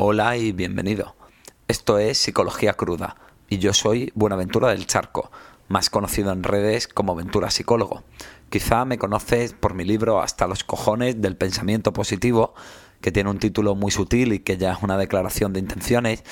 Hola y bienvenido. Esto es Psicología Cruda y yo soy Buenaventura del Charco, más conocido en redes como Ventura Psicólogo. Quizá me conoces por mi libro Hasta los cojones del pensamiento positivo, que tiene un título muy sutil y que ya es una declaración de intenciones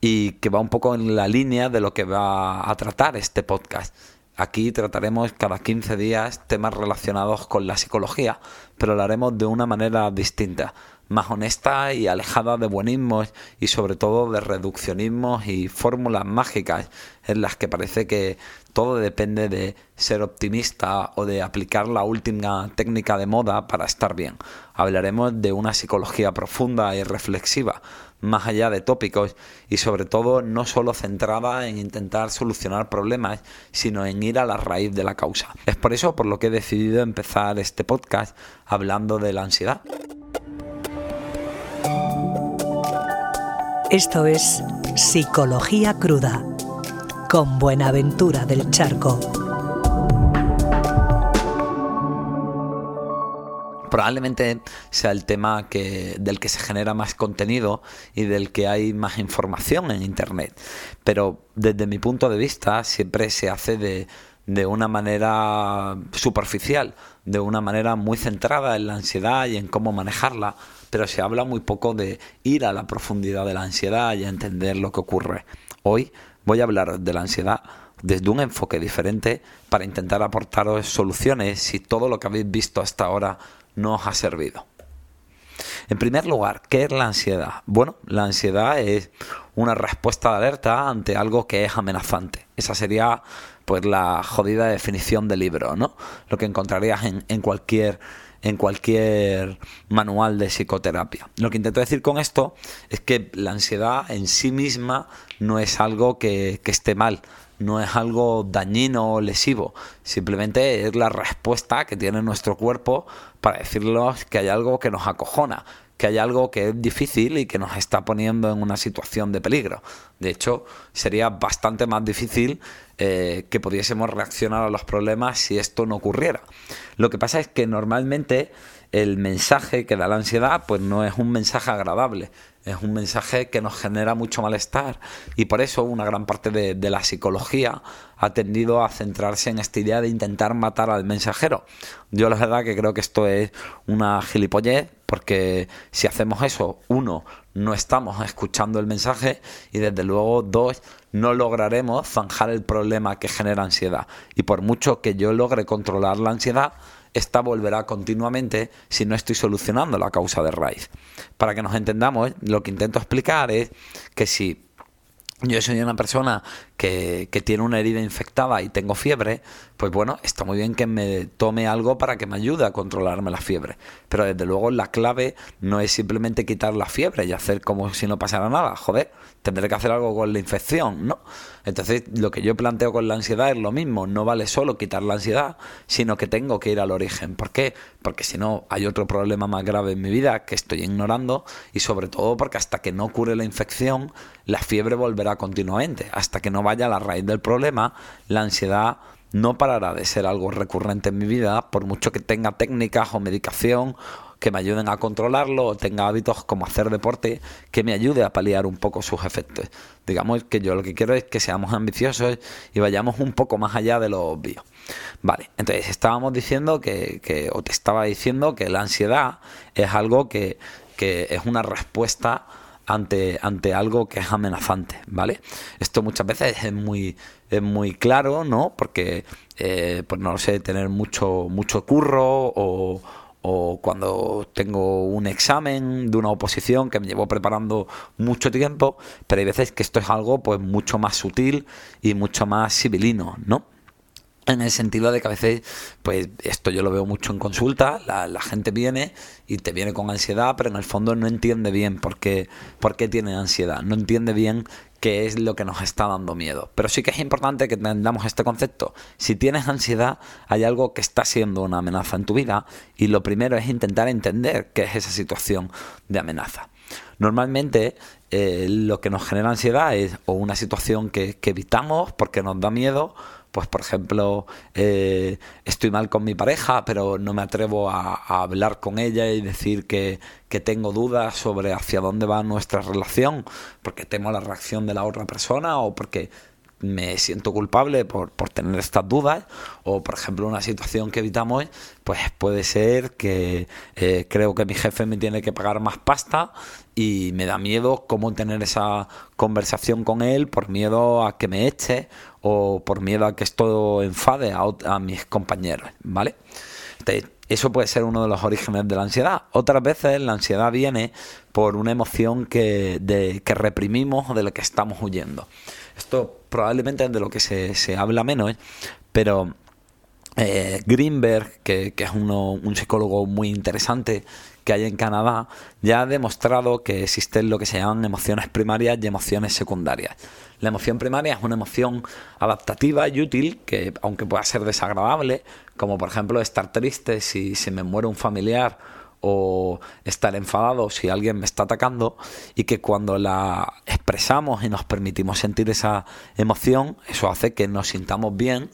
y que va un poco en la línea de lo que va a tratar este podcast. Aquí trataremos cada 15 días temas relacionados con la psicología, pero lo haremos de una manera distinta más honesta y alejada de buenismos y sobre todo de reduccionismos y fórmulas mágicas en las que parece que todo depende de ser optimista o de aplicar la última técnica de moda para estar bien. Hablaremos de una psicología profunda y reflexiva, más allá de tópicos y sobre todo no solo centrada en intentar solucionar problemas, sino en ir a la raíz de la causa. Es por eso por lo que he decidido empezar este podcast hablando de la ansiedad. Esto es Psicología Cruda con Buenaventura del Charco. Probablemente sea el tema que, del que se genera más contenido y del que hay más información en Internet. Pero desde mi punto de vista siempre se hace de, de una manera superficial, de una manera muy centrada en la ansiedad y en cómo manejarla, pero se habla muy poco de ir a la profundidad de la ansiedad y entender lo que ocurre. Hoy voy a hablar de la ansiedad desde un enfoque diferente para intentar aportaros soluciones si todo lo que habéis visto hasta ahora no os ha servido. En primer lugar, ¿qué es la ansiedad? Bueno, la ansiedad es una respuesta de alerta ante algo que es amenazante. Esa sería pues la jodida definición del libro, ¿no? Lo que encontrarías en, en cualquier en cualquier manual de psicoterapia. Lo que intento decir con esto es que la ansiedad en sí misma no es algo que, esté mal, no es algo dañino o lesivo, simplemente es la respuesta que tiene nuestro cuerpo para decirnos que hay algo que nos acojona, que hay algo que es difícil y que nos está poniendo en una situación de peligro. De hecho, sería bastante más difícil eh, que pudiésemos reaccionar a los problemas si esto no ocurriera. Lo que pasa es que normalmente el mensaje que da la ansiedad pues no es un mensaje agradable, es un mensaje que nos genera mucho malestar y por eso una gran parte de, la psicología ha tendido a centrarse en esta idea de intentar matar al mensajero. Yo la verdad que creo que esto es una gilipollez porque si hacemos eso, uno, no estamos escuchando el mensaje y desde luego, dos, no lograremos zanjar el problema que genera ansiedad. Y por mucho que yo logre controlar la ansiedad, esta volverá continuamente si no estoy solucionando la causa de raíz. Para que nos entendamos, lo que intento explicar es que si yo soy una persona que, tiene una herida infectada y tengo fiebre, pues bueno, está muy bien que me tome algo para que me ayude a controlarme la fiebre. Pero desde luego la clave no es simplemente quitar la fiebre y hacer como si no pasara nada. Joder, tendré que hacer algo con la infección, ¿no? Entonces, lo que yo planteo con la ansiedad es lo mismo. No vale solo quitar la ansiedad, sino que tengo que ir al origen. ¿Por qué? Porque si no, hay otro problema más grave en mi vida que estoy ignorando y sobre todo porque hasta que no cure la infección, la fiebre volverá continuamente. Hasta que no vaya a la raíz del problema, la ansiedad no parará de ser algo recurrente en mi vida, por mucho que tenga técnicas o medicación que me ayuden a controlarlo o tenga hábitos como hacer deporte que me ayude a paliar un poco sus efectos. Digamos que yo lo que quiero es que seamos ambiciosos y vayamos un poco más allá de lo obvio. Vale, entonces estábamos diciendo que, que o te estaba diciendo que la ansiedad es algo que, que es una respuesta ante, ante algo que es amenazante, ¿vale? Esto muchas veces es muy, es muy claro, ¿no? Porque, eh, pues no lo sé, tener mucho, mucho curro o, o cuando tengo un examen de una oposición que me llevo preparando mucho tiempo, pero hay veces que esto es algo pues mucho más sutil y mucho más civilino, ¿no? En el sentido de que a veces, pues esto yo lo veo mucho en consulta, la, gente viene y te viene con ansiedad, pero en el fondo no entiende bien por qué, por qué tiene ansiedad, no entiende bien qué es lo que nos está dando miedo. Pero sí que es importante que entendamos este concepto. Si tienes ansiedad, hay algo que está siendo una amenaza en tu vida y lo primero es intentar entender qué es esa situación de amenaza. Normalmente eh, lo que nos genera ansiedad es o una situación que, evitamos porque nos da miedo, pues por ejemplo, eh, estoy mal con mi pareja, pero no me atrevo a, hablar con ella y decir que, que, tengo dudas sobre hacia dónde va nuestra relación, porque temo la reacción de la otra persona o porque me siento culpable por, tener estas dudas. O por ejemplo una situación que evitamos pues puede ser que eh, creo que mi jefe me tiene que pagar más pasta y me da miedo cómo tener esa conversación con él por miedo a que me eche o por miedo a que esto enfade a, mis compañeros vale eso puede ser uno de los orígenes de la ansiedad. Otras veces la ansiedad viene por una emoción que, que reprimimos o de la que estamos huyendo. Esto probablemente es de lo que se, habla menos, ¿eh? pero eh, Greenberg, que, es un psicólogo muy interesante que hay en Canadá, ya ha demostrado que existen lo que se llaman emociones primarias y emociones secundarias. La emoción primaria es una emoción adaptativa y útil que, aunque pueda ser desagradable, como por ejemplo estar triste si se me muere un familiar o estar enfadado si alguien me está atacando y que cuando la expresamos y nos permitimos sentir esa emoción, eso hace que nos sintamos bien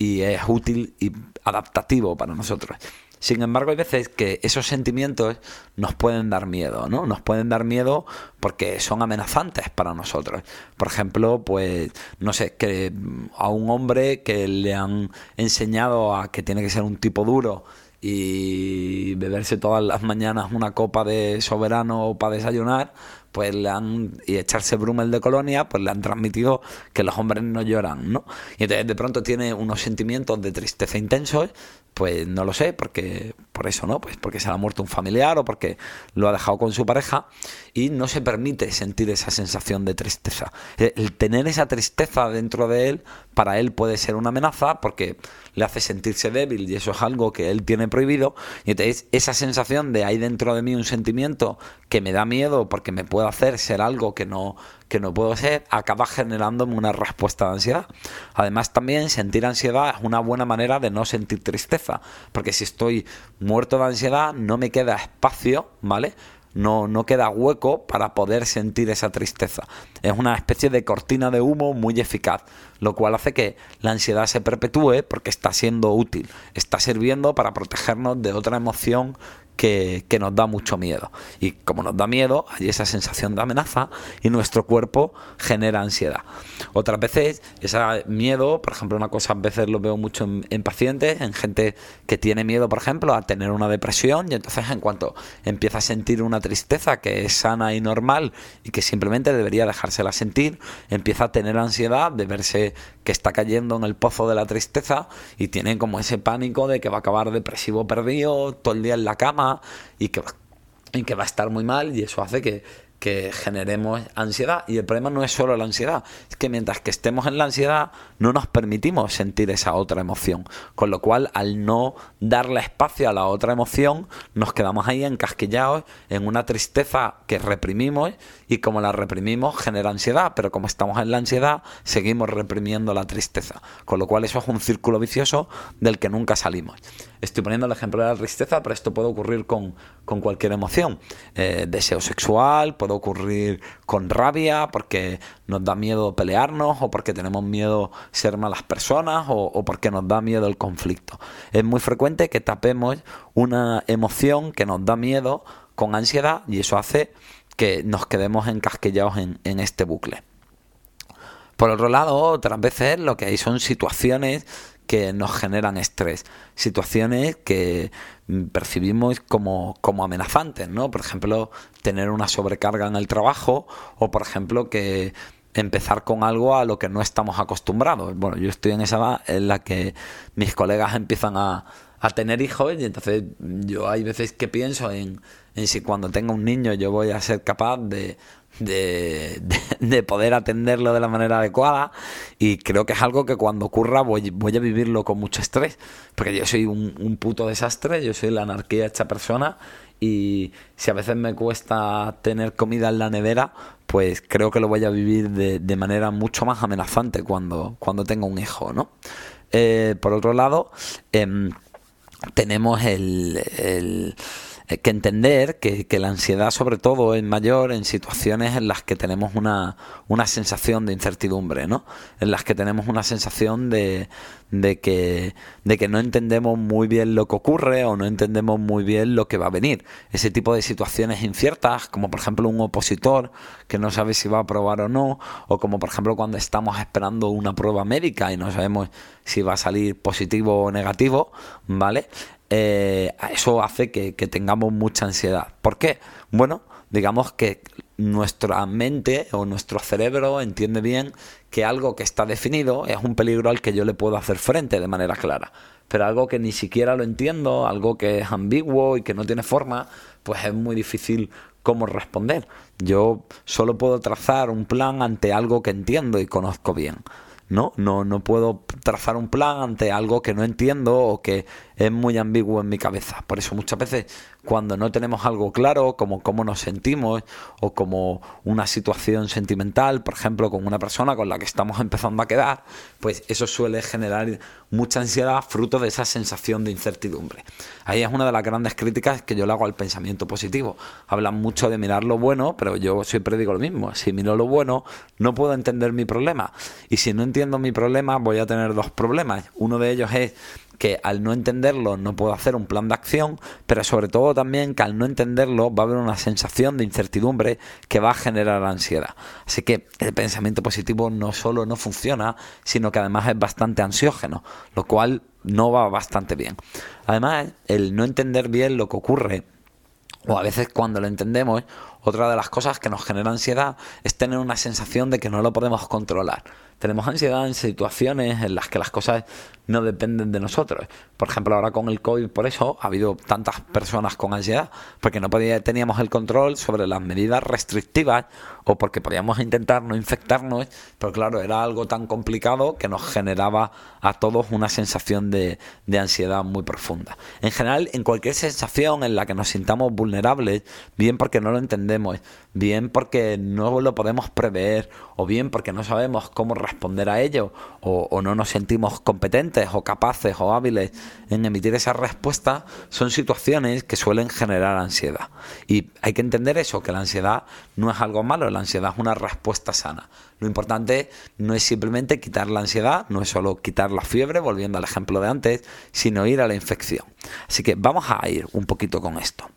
y es útil y adaptativo para nosotros. Sin embargo, hay veces que esos sentimientos nos pueden dar miedo, ¿no? Nos pueden dar miedo porque son amenazantes para nosotros. Por ejemplo, pues, no sé, que a un hombre que le han enseñado a que tiene que ser un tipo duro y beberse todas las mañanas una copa de soberano para desayunar, pues le han y echarse brumel de colonia, pues le han transmitido que los hombres no lloran, ¿no? Y entonces de pronto tiene unos sentimientos de tristeza intensos, pues no lo sé, porque por eso, ¿no? Pues porque se le ha muerto un familiar o porque lo ha dejado con su pareja y no se permite sentir esa sensación de tristeza. El tener esa tristeza dentro de él, para él puede ser una amenaza porque le hace sentirse débil y eso es algo que él tiene prohibido. Y entonces esa sensación de hay dentro de mí un sentimiento que me da miedo porque me puede hacer ser algo que no, que no puedo ser, acaba generándome una respuesta de ansiedad. Además también sentir ansiedad es una buena manera de no sentir tristeza, porque si estoy muerto de ansiedad no me queda espacio, ¿vale? no, no queda hueco para poder sentir esa tristeza. Es una especie de cortina de humo muy eficaz, lo cual hace que la ansiedad se perpetúe porque está siendo útil, está sirviendo para protegernos de otra emoción que, nos da mucho miedo. Y como nos da miedo, hay esa sensación de amenaza y nuestro cuerpo genera ansiedad. Otras veces, ese miedo, por ejemplo, una cosa a veces lo veo mucho en, pacientes, en gente que tiene miedo, por ejemplo, a tener una depresión y entonces en cuanto empieza a sentir una tristeza que es sana y normal y que simplemente debería dejársela sentir, empieza a tener ansiedad de verse que está cayendo en el pozo de la tristeza y tiene como ese pánico de que va a acabar depresivo perdido, todo el día en la cama y que, que va a estar muy mal y eso hace que, que generemos ansiedad. Y el problema no es solo la ansiedad, es que mientras que estemos en la ansiedad no nos permitimos sentir esa otra emoción. Con lo cual, al no darle espacio a la otra emoción, nos quedamos ahí encasquillados en una tristeza que reprimimos y como la reprimimos genera ansiedad, pero como estamos en la ansiedad, seguimos reprimiendo la tristeza. Con lo cual, eso es un círculo vicioso del que nunca salimos. Estoy poniendo el ejemplo de la tristeza, pero esto puede ocurrir con, cualquier emoción. Eh, deseo sexual, puede ocurrir con rabia, porque nos da miedo pelearnos, o porque tenemos miedo ser malas personas, o, o porque nos da miedo el conflicto. Es muy frecuente que tapemos una emoción que nos da miedo con ansiedad y eso hace que nos quedemos encasquillados en, en este bucle. Por otro lado, otras veces lo que hay son situaciones que nos generan estrés, situaciones que percibimos como, como amenazantes, ¿no? Por ejemplo, tener una sobrecarga en el trabajo o, por ejemplo, que empezar con algo a lo que no estamos acostumbrados. Bueno, yo estoy en esa edad en la que mis colegas empiezan a, a tener hijos y entonces yo hay veces que pienso en, en si cuando tenga un niño yo voy a ser capaz de de, poder atenderlo de la manera adecuada. Y creo que es algo que cuando ocurra voy, voy a vivirlo con mucho estrés. Porque yo soy un, puto desastre, yo soy la anarquía hecha persona. Y si a veces me cuesta tener comida en la nevera pues creo que lo voy a vivir de, manera mucho más amenazante cuando, cuando tenga un hijo, ¿no? Eh, por otro lado, em, tenemos el que entender que, la ansiedad sobre todo es mayor en situaciones en las que tenemos una, una sensación de incertidumbre, ¿no? En las que tenemos una sensación de, de, que, de que no entendemos muy bien lo que ocurre o no entendemos muy bien lo que va a venir. Ese tipo de situaciones inciertas, como por ejemplo un opositor que no sabe si va a aprobar o no, o como por ejemplo cuando estamos esperando una prueba médica y no sabemos si va a salir positivo o negativo, ¿vale? Eh, eso hace que, tengamos mucha ansiedad. ¿Por qué? Bueno, digamos que nuestra mente o nuestro cerebro entiende bien que algo que está definido es un peligro al que yo le puedo hacer frente de manera clara. Pero algo que ni siquiera lo entiendo, algo que es ambiguo y que no tiene forma, pues es muy difícil cómo responder. Yo solo puedo trazar un plan ante algo que entiendo y conozco bien. ¿no? No, no puedo trazar un plan ante algo que no entiendo o que es muy ambiguo en mi cabeza. Por eso muchas veces cuando no tenemos algo claro, como cómo nos sentimos o como una situación sentimental, por ejemplo, con una persona con la que estamos empezando a quedar, pues eso suele generar mucha ansiedad fruto de esa sensación de incertidumbre. Ahí es una de las grandes críticas que yo le hago al pensamiento positivo. Hablan mucho de mirar lo bueno, pero yo siempre digo lo mismo. Si miro lo bueno, no puedo entender mi problema. Y si no entiendo mi problema, voy a tener dos problemas. Uno de ellos es que al no entenderlo no puedo hacer un plan de acción, pero sobre todo también que al no entenderlo va a haber una sensación de incertidumbre que va a generar ansiedad. Así que el pensamiento positivo no solo no funciona, sino que además es bastante ansiógeno, lo cual no va bastante bien. Además, el no entender bien lo que ocurre o a veces cuando lo entendemos, otra de las cosas que nos genera ansiedad es tener una sensación de que no lo podemos controlar. Tenemos ansiedad en situaciones en las que las cosas no dependen de nosotros. Por ejemplo, ahora con el COVID, por eso ha habido tantas personas con ansiedad, porque no podía, teníamos el control sobre las medidas restrictivas o porque podíamos intentar no infectarnos, pero claro, era algo tan complicado que nos generaba a todos una sensación de, ansiedad muy profunda. En general, en cualquier sensación en la que nos sintamos vulnerables, bien porque no lo entendemos, bien porque no lo podemos prever, o bien porque no sabemos cómo responder a ello o, no nos sentimos competentes o capaces o hábiles en emitir esa respuesta, son situaciones que suelen generar ansiedad. Y hay que entender eso, que la ansiedad no es algo malo, la ansiedad es una respuesta sana. Lo importante no es simplemente quitar la ansiedad, no es solo quitar la fiebre, volviendo al ejemplo de antes, sino ir a la infección. Así que vamos a ir un poquito con esto.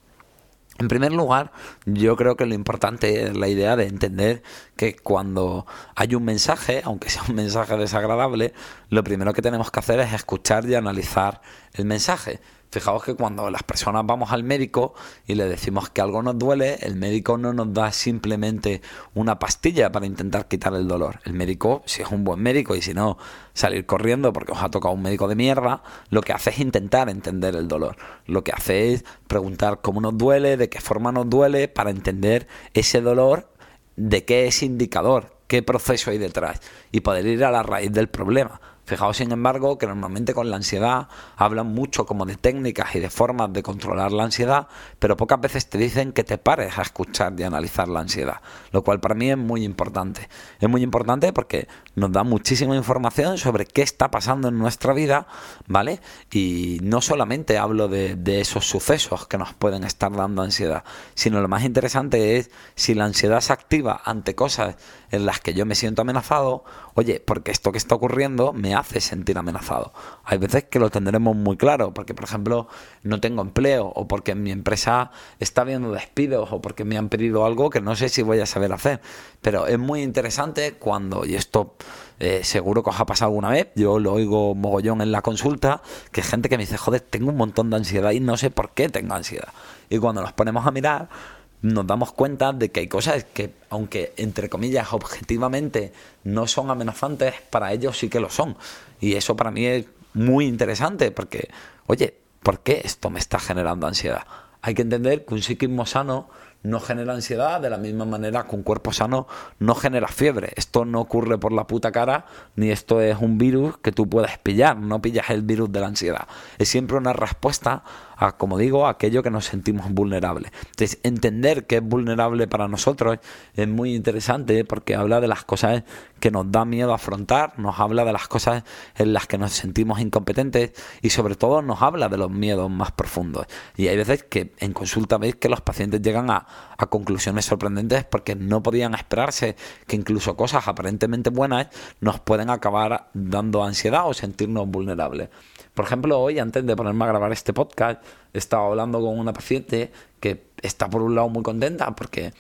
En primer lugar, yo creo que lo importante es la idea de entender que cuando hay un mensaje, aunque sea un mensaje desagradable, lo primero que tenemos que hacer es escuchar y analizar el mensaje. Fijaos que cuando las personas vamos al médico y le decimos que algo nos duele, el médico no nos da simplemente una pastilla para intentar quitar el dolor. El médico, si es un buen médico y si no, salir corriendo porque os ha tocado un médico de mierda, lo que hace es intentar entender el dolor. Lo que hace es preguntar cómo nos duele, de qué forma nos duele, para entender ese dolor, de qué es indicador, qué proceso hay detrás y poder ir a la raíz del problema. Fijaos, sin embargo, que normalmente con la ansiedad hablan mucho como de técnicas y de formas de controlar la ansiedad, pero pocas veces te dicen que te pares a escuchar y analizar la ansiedad, lo cual para mí es muy importante. Es muy importante porque nos da muchísima información sobre qué está pasando en nuestra vida, ¿vale? Y no solamente hablo de, esos sucesos que nos pueden estar dando ansiedad, sino lo más interesante es si la ansiedad se activa ante cosas en las que yo me siento amenazado, oye, porque esto que está ocurriendo me hace sentir amenazado. Hay veces que lo tendremos muy claro, porque por ejemplo no tengo empleo o porque mi empresa está viendo despidos o porque me han pedido algo que no sé si voy a saber hacer. Pero es muy interesante cuando, y esto eh, seguro que os ha pasado alguna vez, yo lo oigo mogollón en la consulta, que gente que me dice, joder, tengo un montón de ansiedad y no sé por qué tengo ansiedad. Y cuando nos ponemos a mirar, nos damos cuenta de que hay cosas que, aunque entre comillas objetivamente no son amenazantes, para ellos sí que lo son. Y eso para mí es muy interesante porque, oye, ¿por qué esto me está generando ansiedad? Hay que entender que un psiquismo sano no genera ansiedad de la misma manera que un cuerpo sano no genera fiebre. Esto no ocurre por la puta cara, ni esto es un virus que tú puedes pillar, no pillas el virus de la ansiedad. Es siempre una respuesta a, como digo, aquello que nos sentimos vulnerables. Entonces, entender que es vulnerable para nosotros es muy interesante porque habla de las cosas que nos da miedo afrontar, nos habla de las cosas en las que nos sentimos incompetentes y sobre todo nos habla de los miedos más profundos. Y hay veces que en consulta veis que los pacientes llegan a, a conclusiones sorprendentes porque no podían esperarse que incluso cosas aparentemente buenas nos pueden acabar dando ansiedad o sentirnos vulnerables. Por ejemplo, hoy, antes de ponerme a grabar este podcast, estaba hablando con una paciente que está por un lado muy contenta porque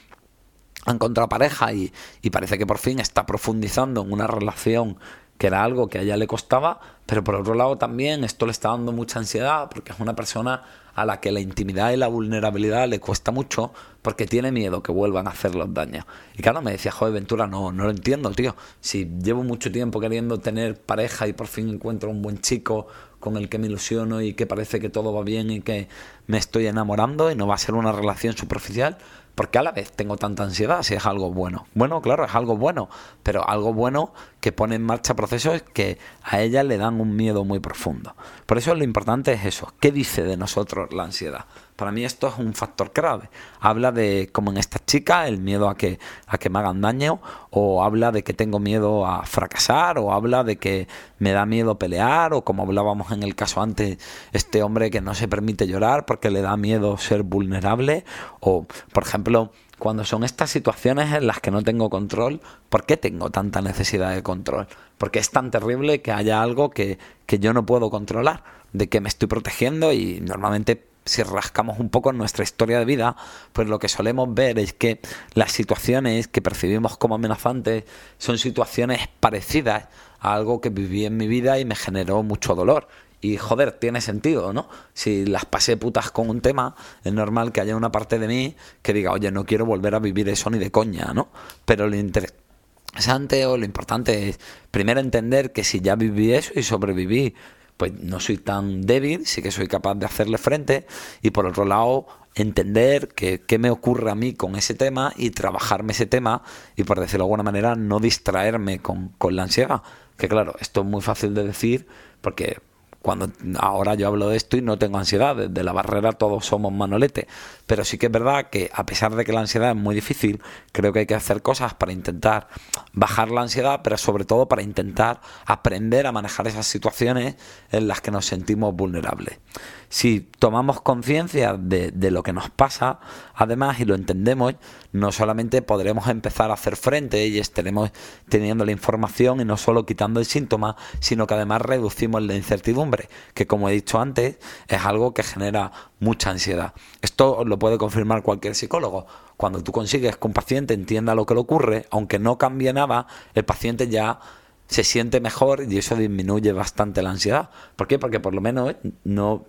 ha encontrado pareja y, y parece que por fin está profundizando en una relación que era algo que a ella le costaba, pero por otro lado también esto le está dando mucha ansiedad porque es una persona a la que la intimidad y la vulnerabilidad le cuesta mucho porque tiene miedo que vuelvan a hacer los daños. Y claro, me decía, joder, Ventura, no, no lo entiendo, tío. Si llevo mucho tiempo queriendo tener pareja y por fin encuentro un buen chico con el que me ilusiono y que parece que todo va bien y que me estoy enamorando y no va a ser una relación superficial, porque a la vez tengo tanta ansiedad si es algo bueno? Bueno, claro, es algo bueno, pero algo bueno que pone en marcha procesos que a ella le dan un miedo muy profundo. Por eso lo importante es eso. ¿Qué dice de nosotros la ansiedad? Para mí esto es un factor clave. Habla de, como en esta chica, el miedo a que, a que me hagan daño, o habla de que tengo miedo a fracasar, o habla de que me da miedo pelear, o como hablábamos en el caso antes, este hombre que no se permite llorar porque le da miedo ser vulnerable, o, por ejemplo, cuando son estas situaciones en las que no tengo control, ¿por qué tengo tanta necesidad de control? Porque es tan terrible que haya algo que, que yo no puedo controlar, de que me estoy protegiendo y normalmente si rascamos un poco en nuestra historia de vida, pues lo que solemos ver es que las situaciones que percibimos como amenazantes son situaciones parecidas a algo que viví en mi vida y me generó mucho dolor. Y joder, tiene sentido, ¿no? Si las pasé putas con un tema, es normal que haya una parte de mí que diga, oye, no quiero volver a vivir eso ni de coña, ¿no? Pero lo interesante o lo importante es primero entender que si ya viví eso y sobreviví pues no soy tan débil, sí que soy capaz de hacerle frente y por otro lado entender qué me ocurre a mí con ese tema y trabajarme ese tema y por decirlo de alguna manera no distraerme con, con la ansiedad. Que claro, esto es muy fácil de decir porque cuando ahora yo hablo de esto y no tengo ansiedad, desde la barrera todos somos manolete, pero sí que es verdad que a pesar de que la ansiedad es muy difícil, creo que hay que hacer cosas para intentar bajar la ansiedad, pero sobre todo para intentar aprender a manejar esas situaciones en las que nos sentimos vulnerables. Si tomamos conciencia de, lo que nos pasa, además, y lo entendemos, no solamente podremos empezar a hacer frente y estaremos teniendo la información y no solo quitando el síntoma, sino que además reducimos la incertidumbre, que como he dicho antes, es algo que genera mucha ansiedad. Esto puede confirmar cualquier psicólogo. Cuando tú consigues que un paciente entienda lo que le ocurre, aunque no cambie nada, el paciente ya se siente mejor y eso disminuye bastante la ansiedad. ¿Por qué? Porque por lo menos no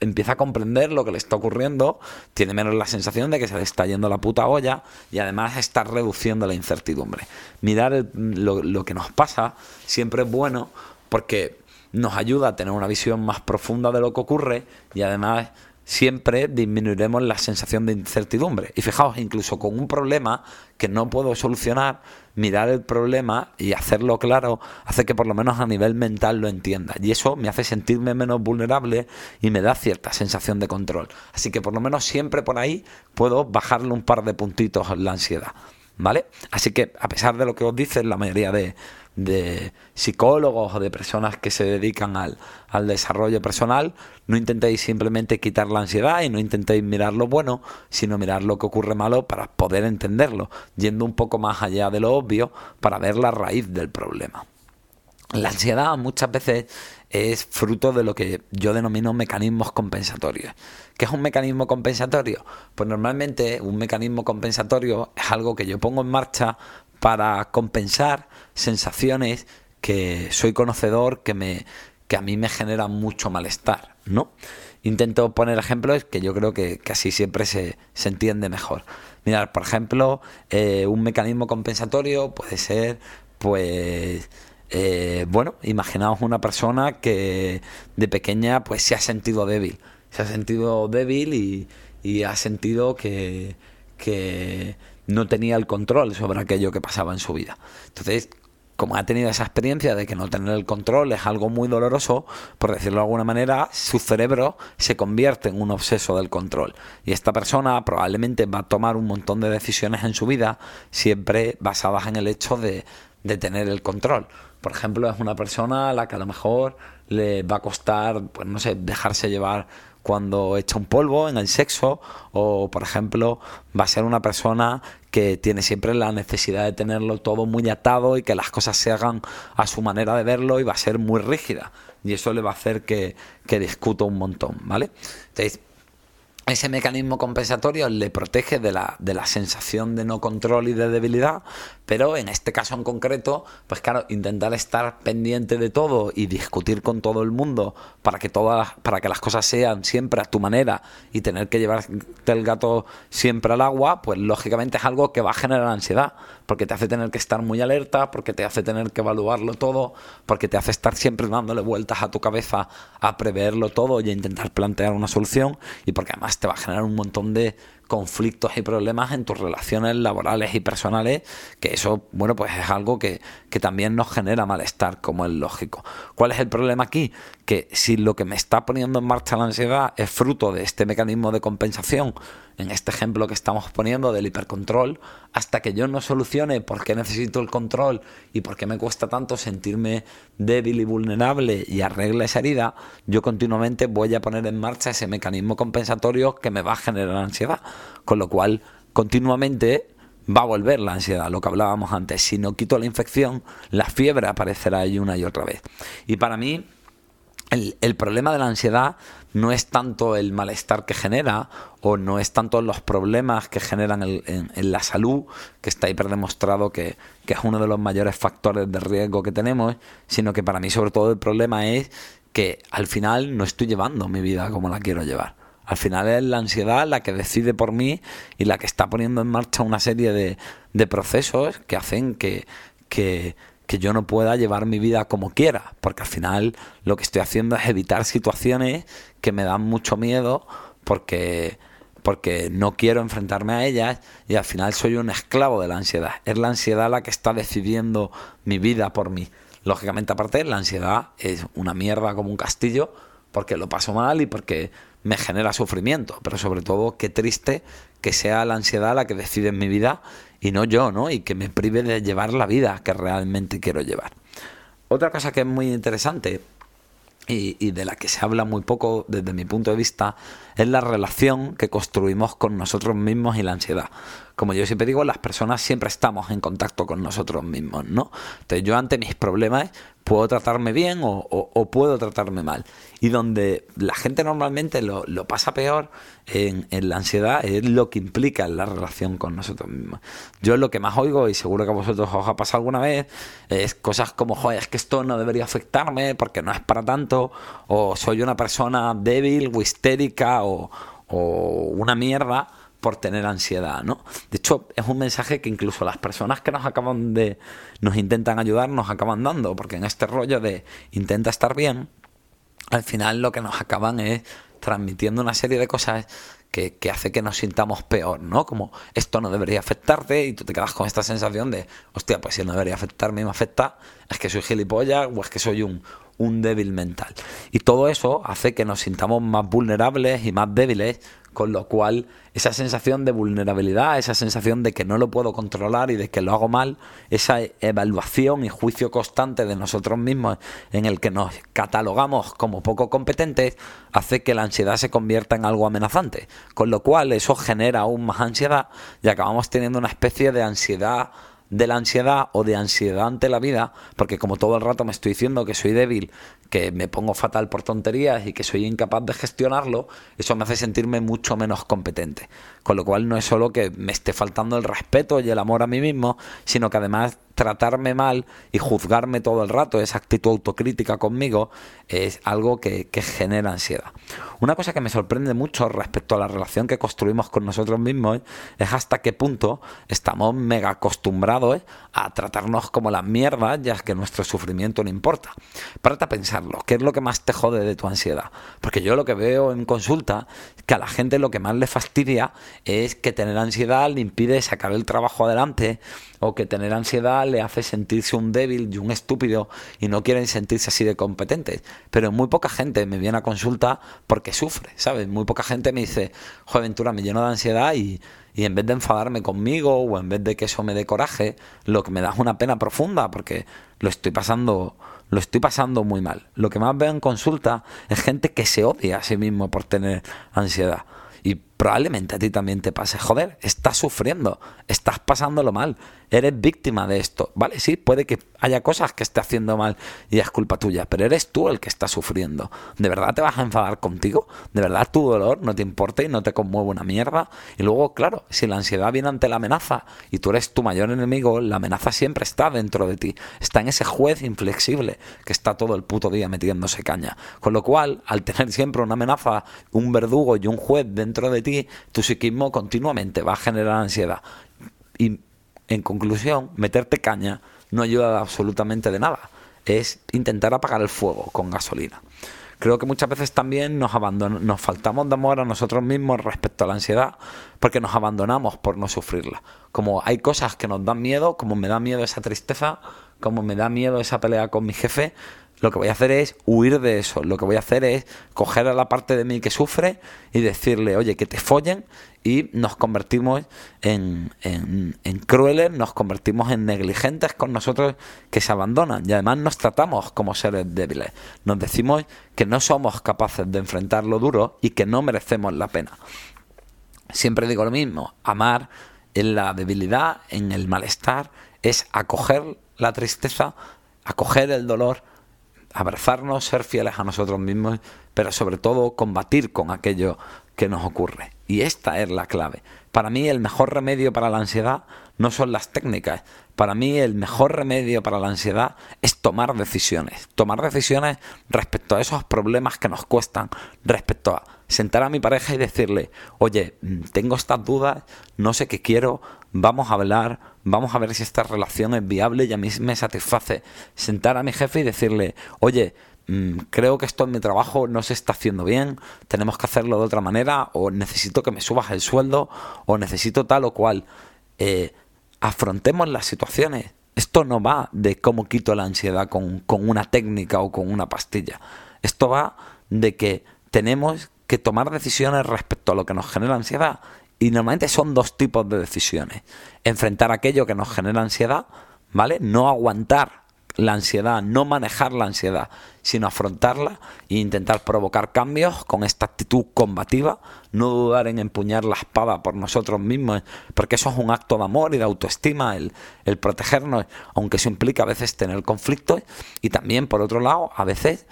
empieza a comprender lo que le está ocurriendo, tiene menos la sensación de que se le está yendo la puta olla y además está reduciendo la incertidumbre. Mirar lo, lo que nos pasa siempre es bueno porque nos ayuda a tener una visión más profunda de lo que ocurre y además siempre disminuiremos la sensación de incertidumbre. Y fijaos, incluso con un problema que no puedo solucionar, mirar el problema y hacerlo claro hace que por lo menos a nivel mental lo entienda. Y eso me hace sentirme menos vulnerable y me da cierta sensación de control. Así que por lo menos siempre por ahí puedo bajarle un par de puntitos la ansiedad. ¿Vale? Así que a pesar de lo que os dicen la mayoría de, de psicólogos o de personas que se dedican al, al, desarrollo personal, no intentéis simplemente quitar la ansiedad y no intentéis mirar lo bueno, sino mirar lo que ocurre malo para poder entenderlo, yendo un poco más allá de lo obvio para ver la raíz del problema. La ansiedad muchas veces es fruto de lo que yo denomino mecanismos compensatorios. ¿Qué es un mecanismo compensatorio? Pues normalmente un mecanismo compensatorio es algo que yo pongo en marcha para compensar sensaciones que soy conocedor que me que a mí me generan mucho malestar, ¿no? Intento poner ejemplos que yo creo que, así siempre se, se, entiende mejor. Mirad, por ejemplo, eh, un mecanismo compensatorio puede ser, pues, eh, bueno, imaginaos una persona que de pequeña pues se ha sentido débil, se ha sentido débil y, y ha sentido que, que no tenía el control sobre aquello que pasaba en su vida. Entonces, como ha tenido esa experiencia de que no tener el control es algo muy doloroso, por decirlo de alguna manera, su cerebro se convierte en un obseso del control. Y esta persona probablemente va a tomar un montón de decisiones en su vida siempre basadas en el hecho de, de tener el control. Por ejemplo, es una persona a la que a lo mejor le va a costar, pues no sé, dejarse llevar cuando echa un polvo en el sexo o por ejemplo va a ser una persona que tiene siempre la necesidad de tenerlo todo muy atado y que las cosas se hagan a su manera de verlo y va a ser muy rígida y eso le va a hacer que, que discuta un montón, ¿vale? Entonces, ese mecanismo compensatorio le protege de la, de la sensación de no control y de debilidad, pero en este caso en concreto, pues claro, intentar estar pendiente de todo y discutir con todo el mundo para que todas, para que las cosas sean siempre a tu manera y tener que llevarte el gato siempre al agua, pues lógicamente es algo que va a generar ansiedad, porque te hace tener que estar muy alerta, porque te hace tener que evaluarlo todo, porque te hace estar siempre dándole vueltas a tu cabeza a preverlo todo y a intentar plantear una solución y porque además te va a generar un montón de conflictos y problemas en tus relaciones laborales y personales, que eso, bueno, pues es algo que, que, también nos genera malestar, como es lógico. ¿Cuál es el problema aquí? Que si lo que me está poniendo en marcha la ansiedad es fruto de este mecanismo de compensación, en este ejemplo que estamos poniendo del hipercontrol, hasta que yo no solucione por qué necesito el control y por qué me cuesta tanto sentirme débil y vulnerable y arregle esa herida, yo continuamente voy a poner en marcha ese mecanismo compensatorio que me va a generar ansiedad. Con lo cual, continuamente va a volver la ansiedad, lo que hablábamos antes. Si no quito la infección, la fiebre aparecerá ahí una y otra vez. Y para mí, el, problema de la ansiedad no es tanto el malestar que genera o no es tanto los problemas que generan en, la salud, que está hiper demostrado que, que es uno de los mayores factores de riesgo que tenemos, sino que para mí sobre todo el problema es que al final no estoy llevando mi vida como la quiero llevar. Al final es la ansiedad la que decide por mí y la que está poniendo en marcha una serie de, de procesos que hacen que, que, que, yo no pueda llevar mi vida como quiera. Porque al final lo que estoy haciendo es evitar situaciones que me dan mucho miedo porque, porque no quiero enfrentarme a ellas y al final soy un esclavo de la ansiedad. Es la ansiedad la que está decidiendo mi vida por mí. Lógicamente aparte, la ansiedad es una mierda como un castillo porque lo paso mal y porque me genera sufrimiento, pero sobre todo qué triste que sea la ansiedad la que decide en mi vida y no yo, ¿no? Y que me prive de llevar la vida que realmente quiero llevar. Otra cosa que es muy interesante y, y, de la que se habla muy poco desde mi punto de vista es la relación que construimos con nosotros mismos y la ansiedad. Como yo siempre digo, las personas siempre estamos en contacto con nosotros mismos, ¿no? Entonces yo ante mis problemas puedo tratarme bien o, puedo tratarme mal. Y donde la gente normalmente lo, pasa peor en, la ansiedad es lo que implica la relación con nosotros mismos. Yo lo que más oigo, y seguro que a vosotros os ha pasado alguna vez, es cosas como, joder, es que esto no debería afectarme porque no es para tanto, o soy una persona débil o histérica o, o una mierda por tener ansiedad, ¿no? De hecho, es un mensaje que incluso las personas que nos acaban de, nos intentan ayudar, nos acaban dando, porque en este rollo de intenta estar bien, al final lo que nos acaban es transmitiendo una serie de cosas que, que, hace que nos sintamos peor, ¿no? Como esto no debería afectarte y tú te quedas con esta sensación de, hostia, pues si no debería afectarme me afecta, es que soy gilipollas o es que soy un, un débil mental. Y todo eso hace que nos sintamos más vulnerables y más débiles con lo cual esa sensación de vulnerabilidad, esa sensación de que no lo puedo controlar y de que lo hago mal, esa evaluación y juicio constante de nosotros mismos en el que nos catalogamos como poco competentes, hace que la ansiedad se convierta en algo amenazante, con lo cual eso genera aún más ansiedad y acabamos teniendo una especie de ansiedad de la ansiedad o de ansiedad ante la vida, porque como todo el rato me estoy diciendo que soy débil, que me pongo fatal por tonterías y que soy incapaz de gestionarlo, eso me hace sentirme mucho menos competente. Con lo cual no es solo que me esté faltando el respeto y el amor a mí mismo, sino que además tratarme mal y juzgarme todo el rato, esa actitud autocrítica conmigo, es algo que, genera ansiedad. Una cosa que me sorprende mucho respecto a la relación que construimos con nosotros mismos es hasta qué punto estamos mega acostumbrados a tratarnos como las mierdas, ya que nuestro sufrimiento no importa. Párate a pensarlo, ¿qué es lo que más te jode de tu ansiedad? Porque yo lo que veo en consulta es que a la gente lo que más le fastidia es que tener ansiedad le impide sacar el trabajo adelante o que tener ansiedad le hace sentirse un débil y un estúpido y no quieren sentirse así de competentes. Pero muy poca gente me viene a consulta porque sufre, ¿sabes? Muy poca gente me dice, joder, Ventura, me lleno de ansiedad y, y en vez de enfadarme conmigo o en vez de que eso me dé coraje, lo que me da es una pena profunda porque lo estoy pasando lo estoy pasando muy mal. Lo que más veo en consulta es gente que se odia a sí mismo por tener ansiedad. Probablemente a ti también te pase. Joder, estás sufriendo, estás pasándolo mal, eres víctima de esto. Vale, sí, puede que haya cosas que esté haciendo mal y es culpa tuya, pero eres tú el que está sufriendo. ¿De verdad te vas a enfadar contigo? ¿De verdad tu dolor no te importa y no te conmueve una mierda? Y luego, claro, si la ansiedad viene ante la amenaza y tú eres tu mayor enemigo, la amenaza siempre está dentro de ti. Está en ese juez inflexible que está todo el puto día metiéndose caña. Con lo cual, al tener siempre una amenaza, un verdugo y un juez dentro de tu psiquismo continuamente va a generar ansiedad. Y en conclusión, meterte caña no ayuda absolutamente de nada. Es intentar apagar el fuego con gasolina. Creo que muchas veces también nos nos faltamos de amor a nosotros mismos respecto a la ansiedad, porque nos abandonamos por no sufrirla. Como hay cosas que nos dan miedo, como me da miedo esa tristeza, como me da miedo esa pelea con mi jefe, lo que voy a hacer es huir de eso. Lo que voy a hacer es coger a la parte de mí que sufre y decirle, oye, que te follen y nos convertimos en, en, crueles, nos convertimos en negligentes con nosotros que se abandonan y además nos tratamos como seres débiles. Nos decimos que no somos capaces de enfrentar lo duro y que no merecemos la pena. Siempre digo lo mismo, amar en la debilidad, en el malestar, es acoger la tristeza, acoger el dolor, abrazarnos, ser fieles a nosotros mismos, pero sobre todo combatir con aquello que nos ocurre. Y esta es la clave. Para mí el mejor remedio para la ansiedad no son las técnicas. Para mí el mejor remedio para la ansiedad es tomar decisiones. Tomar decisiones respecto a esos problemas que nos cuestan, respecto a sentar a mi pareja y decirle, oye, mm, tengo estas dudas, no sé qué quiero, vamos a hablar, vamos a ver si esta relación es viable y a mí me satisface. Sentar a mi jefe y decirle, oye, mm, creo que esto en mi trabajo no se está haciendo bien, tenemos que hacerlo de otra manera, o necesito que me subas el sueldo, o necesito tal o cual. Eh, afrontemos las situaciones. Esto no va de cómo quito la ansiedad con, con una técnica o con una pastilla. Esto va de que tenemos que tomar decisiones respecto a lo que nos genera ansiedad. Y normalmente son dos tipos de decisiones. Enfrentar aquello que nos genera ansiedad, ¿vale? No aguantar la ansiedad, no manejar la ansiedad, sino afrontarla e intentar provocar cambios con esta actitud combativa, no dudar en empuñar la espada por nosotros mismos, porque eso es un acto de amor y de autoestima, el, el protegernos, aunque eso implica a veces tener conflictos, y también, por otro lado, a veces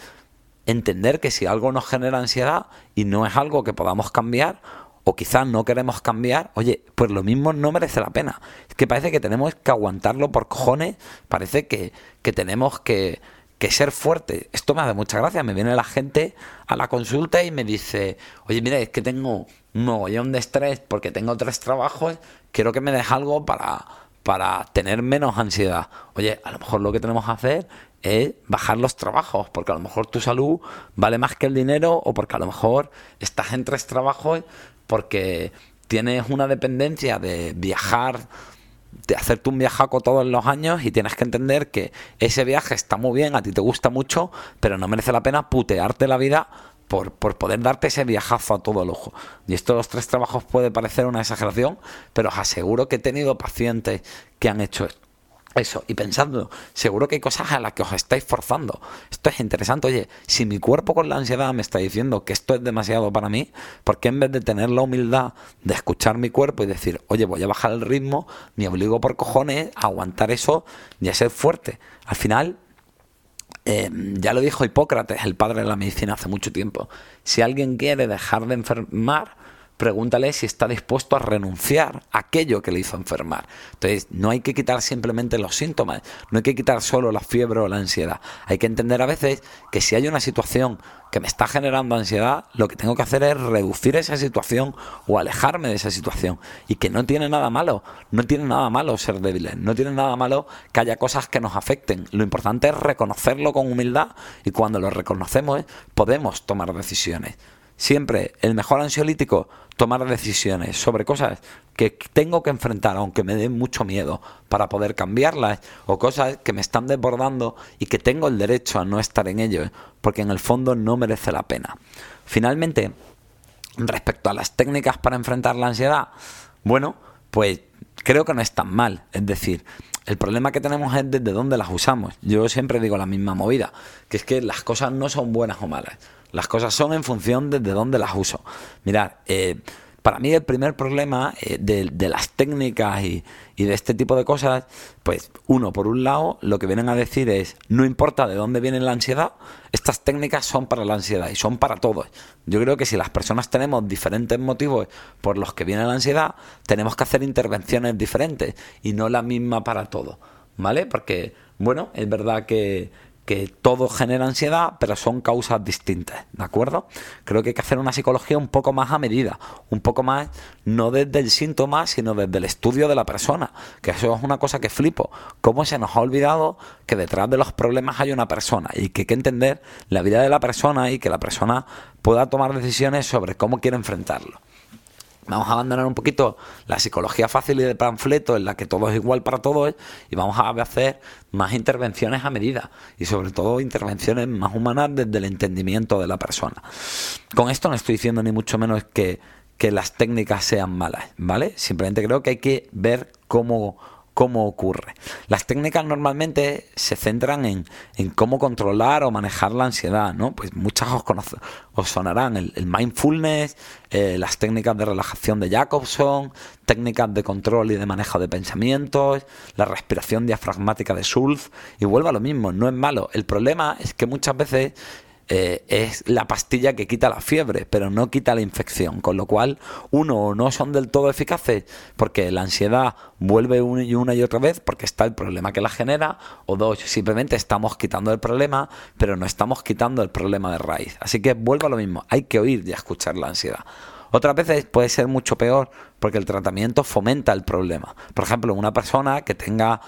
entender que si algo nos genera ansiedad y no es algo que podamos cambiar, o quizás no queremos cambiar, oye, pues lo mismo no merece la pena. Es que parece que tenemos que aguantarlo por cojones, parece que, tenemos que, que ser fuerte. Esto me hace mucha gracia. Me viene la gente a la consulta y me dice, oye, mira, es que tengo un mogollón de estrés porque tengo tres trabajos, quiero que me des algo para, para tener menos ansiedad. Oye, a lo mejor lo que tenemos que hacer es bajar los trabajos, porque a lo mejor tu salud vale más que el dinero o porque a lo mejor estás en tres trabajos porque tienes una dependencia de viajar, de hacerte un viajaco todos los años y tienes que entender que ese viaje está muy bien, a ti te gusta mucho, pero no merece la pena putearte la vida por, por, poder darte ese viajazo a todo el ojo. Y esto de los tres trabajos puede parecer una exageración, pero os aseguro que he tenido pacientes que han hecho esto eso, y pensando, seguro que hay cosas a las que os estáis forzando. Esto es interesante. Oye, si mi cuerpo con la ansiedad me está diciendo que esto es demasiado para mí, ¿por qué en vez de tener la humildad de escuchar mi cuerpo y decir, oye, voy a bajar el ritmo, me obligo por cojones a aguantar eso y a ser fuerte? Al final, eh, ya lo dijo Hipócrates, el padre de la medicina, hace mucho tiempo. Si alguien quiere dejar de enfermar, pregúntale si está dispuesto a renunciar a aquello que le hizo enfermar. Entonces, no hay que quitar simplemente los síntomas, no hay que quitar solo la fiebre o la ansiedad. Hay que entender a veces que si hay una situación que me está generando ansiedad, lo que tengo que hacer es reducir esa situación o alejarme de esa situación. Y que no tiene nada malo, no tiene nada malo ser débiles, no tiene nada malo que haya cosas que nos afecten. Lo importante es reconocerlo con humildad y cuando lo reconocemos podemos tomar decisiones. Siempre el mejor ansiolítico, tomar decisiones sobre cosas que tengo que enfrentar, aunque me den mucho miedo, para poder cambiarlas, o cosas que me están desbordando y que tengo el derecho a no estar en ello, porque en el fondo no merece la pena. Finalmente, respecto a las técnicas para enfrentar la ansiedad, bueno, pues creo que no es tan mal. Es decir, el problema que tenemos es desde dónde las usamos. Yo siempre digo la misma movida, que es que las cosas no son buenas o malas. Las cosas son en función desde dónde las uso. Mirad, eh, para mí el primer problema eh, de, las técnicas y, de este tipo de cosas, pues uno, por un lado, lo que vienen a decir es, no importa de dónde viene la ansiedad, estas técnicas son para la ansiedad y son para todos. Yo creo que si las personas tenemos diferentes motivos por los que viene la ansiedad, tenemos que hacer intervenciones diferentes y no la misma para todos, ¿vale? Porque, bueno, es verdad que que todo genera ansiedad, pero son causas distintas, ¿de acuerdo? Creo que hay que hacer una psicología un poco más a medida, un poco más, no desde el síntoma, sino desde el estudio de la persona, que eso es una cosa que flipo, cómo se nos ha olvidado que detrás de los problemas hay una persona y que hay que entender la vida de la persona y que la persona pueda tomar decisiones sobre cómo quiere enfrentarlo. Vamos a abandonar un poquito la psicología fácil y de panfleto en la que todo es igual para todos y vamos a hacer más intervenciones a medida y sobre todo intervenciones más humanas desde el entendimiento de la persona. Con esto no estoy diciendo ni mucho menos que, que las técnicas sean malas, ¿vale? Simplemente creo que hay que ver cómo cómo ocurre. Las técnicas normalmente se centran en, cómo controlar o manejar la ansiedad, ¿no? Pues muchas os, os sonarán el, mindfulness, eh, las técnicas de relajación de Jacobson, técnicas de control y de manejo de pensamientos, la respiración diafragmática de Schultz, y vuelvo a lo mismo, no es malo. El problema es que muchas veces eh, es la pastilla que quita la fiebre, pero no quita la infección. Con lo cual, uno, no son del todo eficaces porque la ansiedad vuelve una y otra vez porque está el problema que la genera, o dos, simplemente estamos quitando el problema, pero no estamos quitando el problema de raíz. Así que vuelvo a lo mismo, hay que oír y escuchar la ansiedad. Otras veces puede ser mucho peor porque el tratamiento fomenta el problema. Por ejemplo, una persona que tenga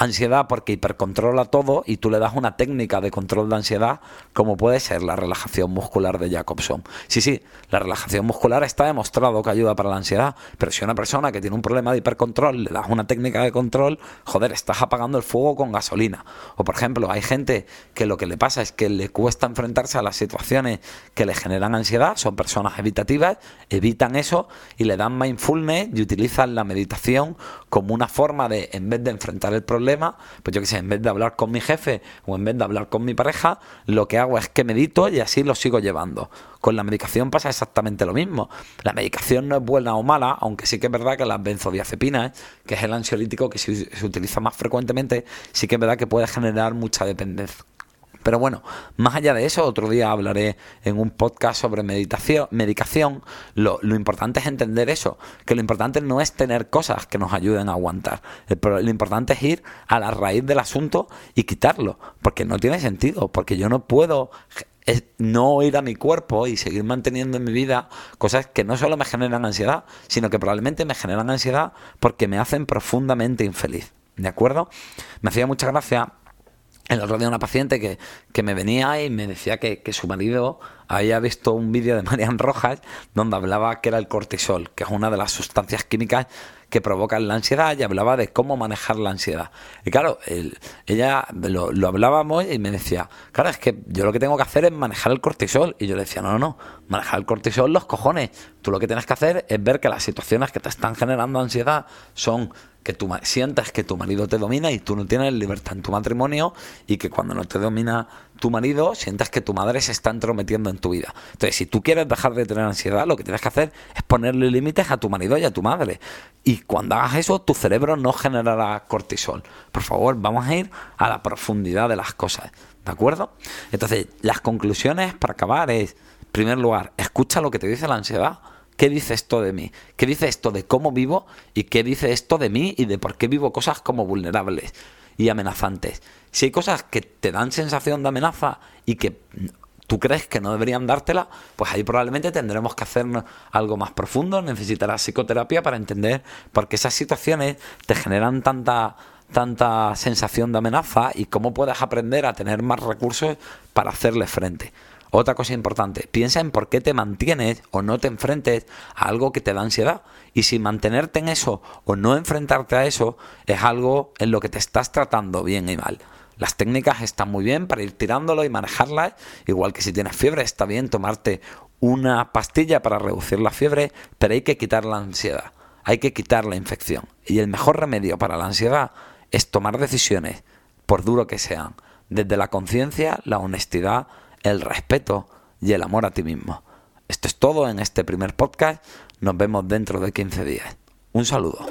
ansiedad porque hipercontrola todo y tú le das una técnica de control de ansiedad como puede ser la relajación muscular de Jacobson. Sí, sí, la relajación muscular está demostrado que ayuda para la ansiedad, pero si una persona que tiene un problema de hipercontrol le das una técnica de control, joder, estás apagando el fuego con gasolina. O por ejemplo, hay gente que lo que le pasa es que le cuesta enfrentarse a las situaciones que le generan ansiedad, son personas evitativas, evitan eso y le dan mindfulness y utilizan la meditación como una forma de, en vez de enfrentar el problema, pues yo que sé, en vez de hablar con mi jefe o en vez de hablar con mi pareja, lo que hago es que medito y así lo sigo llevando. Con la medicación pasa exactamente lo mismo. La medicación no es buena o mala, aunque sí que es verdad que las benzodiazepinas, que es el ansiolítico que se utiliza más frecuentemente, sí que es verdad que puede generar mucha dependencia pero bueno, más allá de eso, otro día hablaré en un podcast sobre meditación, medicación. Lo, importante es entender eso, que lo importante no es tener cosas que nos ayuden a aguantar. lo importante es ir a la raíz del asunto y quitarlo, porque no tiene sentido, porque yo no puedo no ir a mi cuerpo y seguir manteniendo en mi vida cosas que no solo me generan ansiedad, sino que probablemente me generan ansiedad porque me hacen profundamente infeliz. ¿De acuerdo? Me hacía mucha gracia el otro día una paciente que, que me venía y me decía que, que, su marido había visto un vídeo de Marian Rojas donde hablaba que era el cortisol, que es una de las sustancias químicas que provocan la ansiedad y hablaba de cómo manejar la ansiedad. Y claro, ella lo, lo, hablábamos y me decía, claro, es que yo lo que tengo que hacer es manejar el cortisol. Y yo le decía, no, no, no, manejar el cortisol los cojones. Tú lo que tienes que hacer es ver que las situaciones que te están generando ansiedad son que tú sientas que tu marido te domina y tú no tienes libertad en tu matrimonio y que cuando no te domina tu marido sientas que tu madre se está entrometiendo en tu vida. Entonces, si tú quieres dejar de tener ansiedad, lo que tienes que hacer es ponerle límites a tu marido y a tu madre. Y cuando hagas eso, tu cerebro no generará cortisol. Por favor, vamos a ir a la profundidad de las cosas. ¿De acuerdo? Entonces, las conclusiones para acabar es, en primer lugar, escucha lo que te dice la ansiedad ¿Qué dice esto de mí? ¿Qué dice esto de cómo vivo? ¿Y qué dice esto de mí y de por qué vivo cosas como vulnerables y amenazantes? Si hay cosas que te dan sensación de amenaza y que tú crees que no deberían dártela, pues ahí probablemente tendremos que hacer algo más profundo, necesitarás psicoterapia para entender por qué esas situaciones te generan tanta tanta sensación de amenaza y cómo puedes aprender a tener más recursos para hacerle frente. Otra cosa importante, piensa en por qué te mantienes o no te enfrentes a algo que te da ansiedad. Y si mantenerte en eso o no enfrentarte a eso es algo en lo que te estás tratando bien y mal. Las técnicas están muy bien para ir tirándolo y manejarlas, igual que si tienes fiebre está bien tomarte una pastilla para reducir la fiebre, pero hay que quitar la ansiedad, hay que quitar la infección. Y el mejor remedio para la ansiedad es tomar decisiones, por duro que sean, desde la conciencia, la honestidad, el respeto y el amor a ti mismo. Esto es todo en este primer podcast. Nos vemos dentro de 15 días. Un saludo.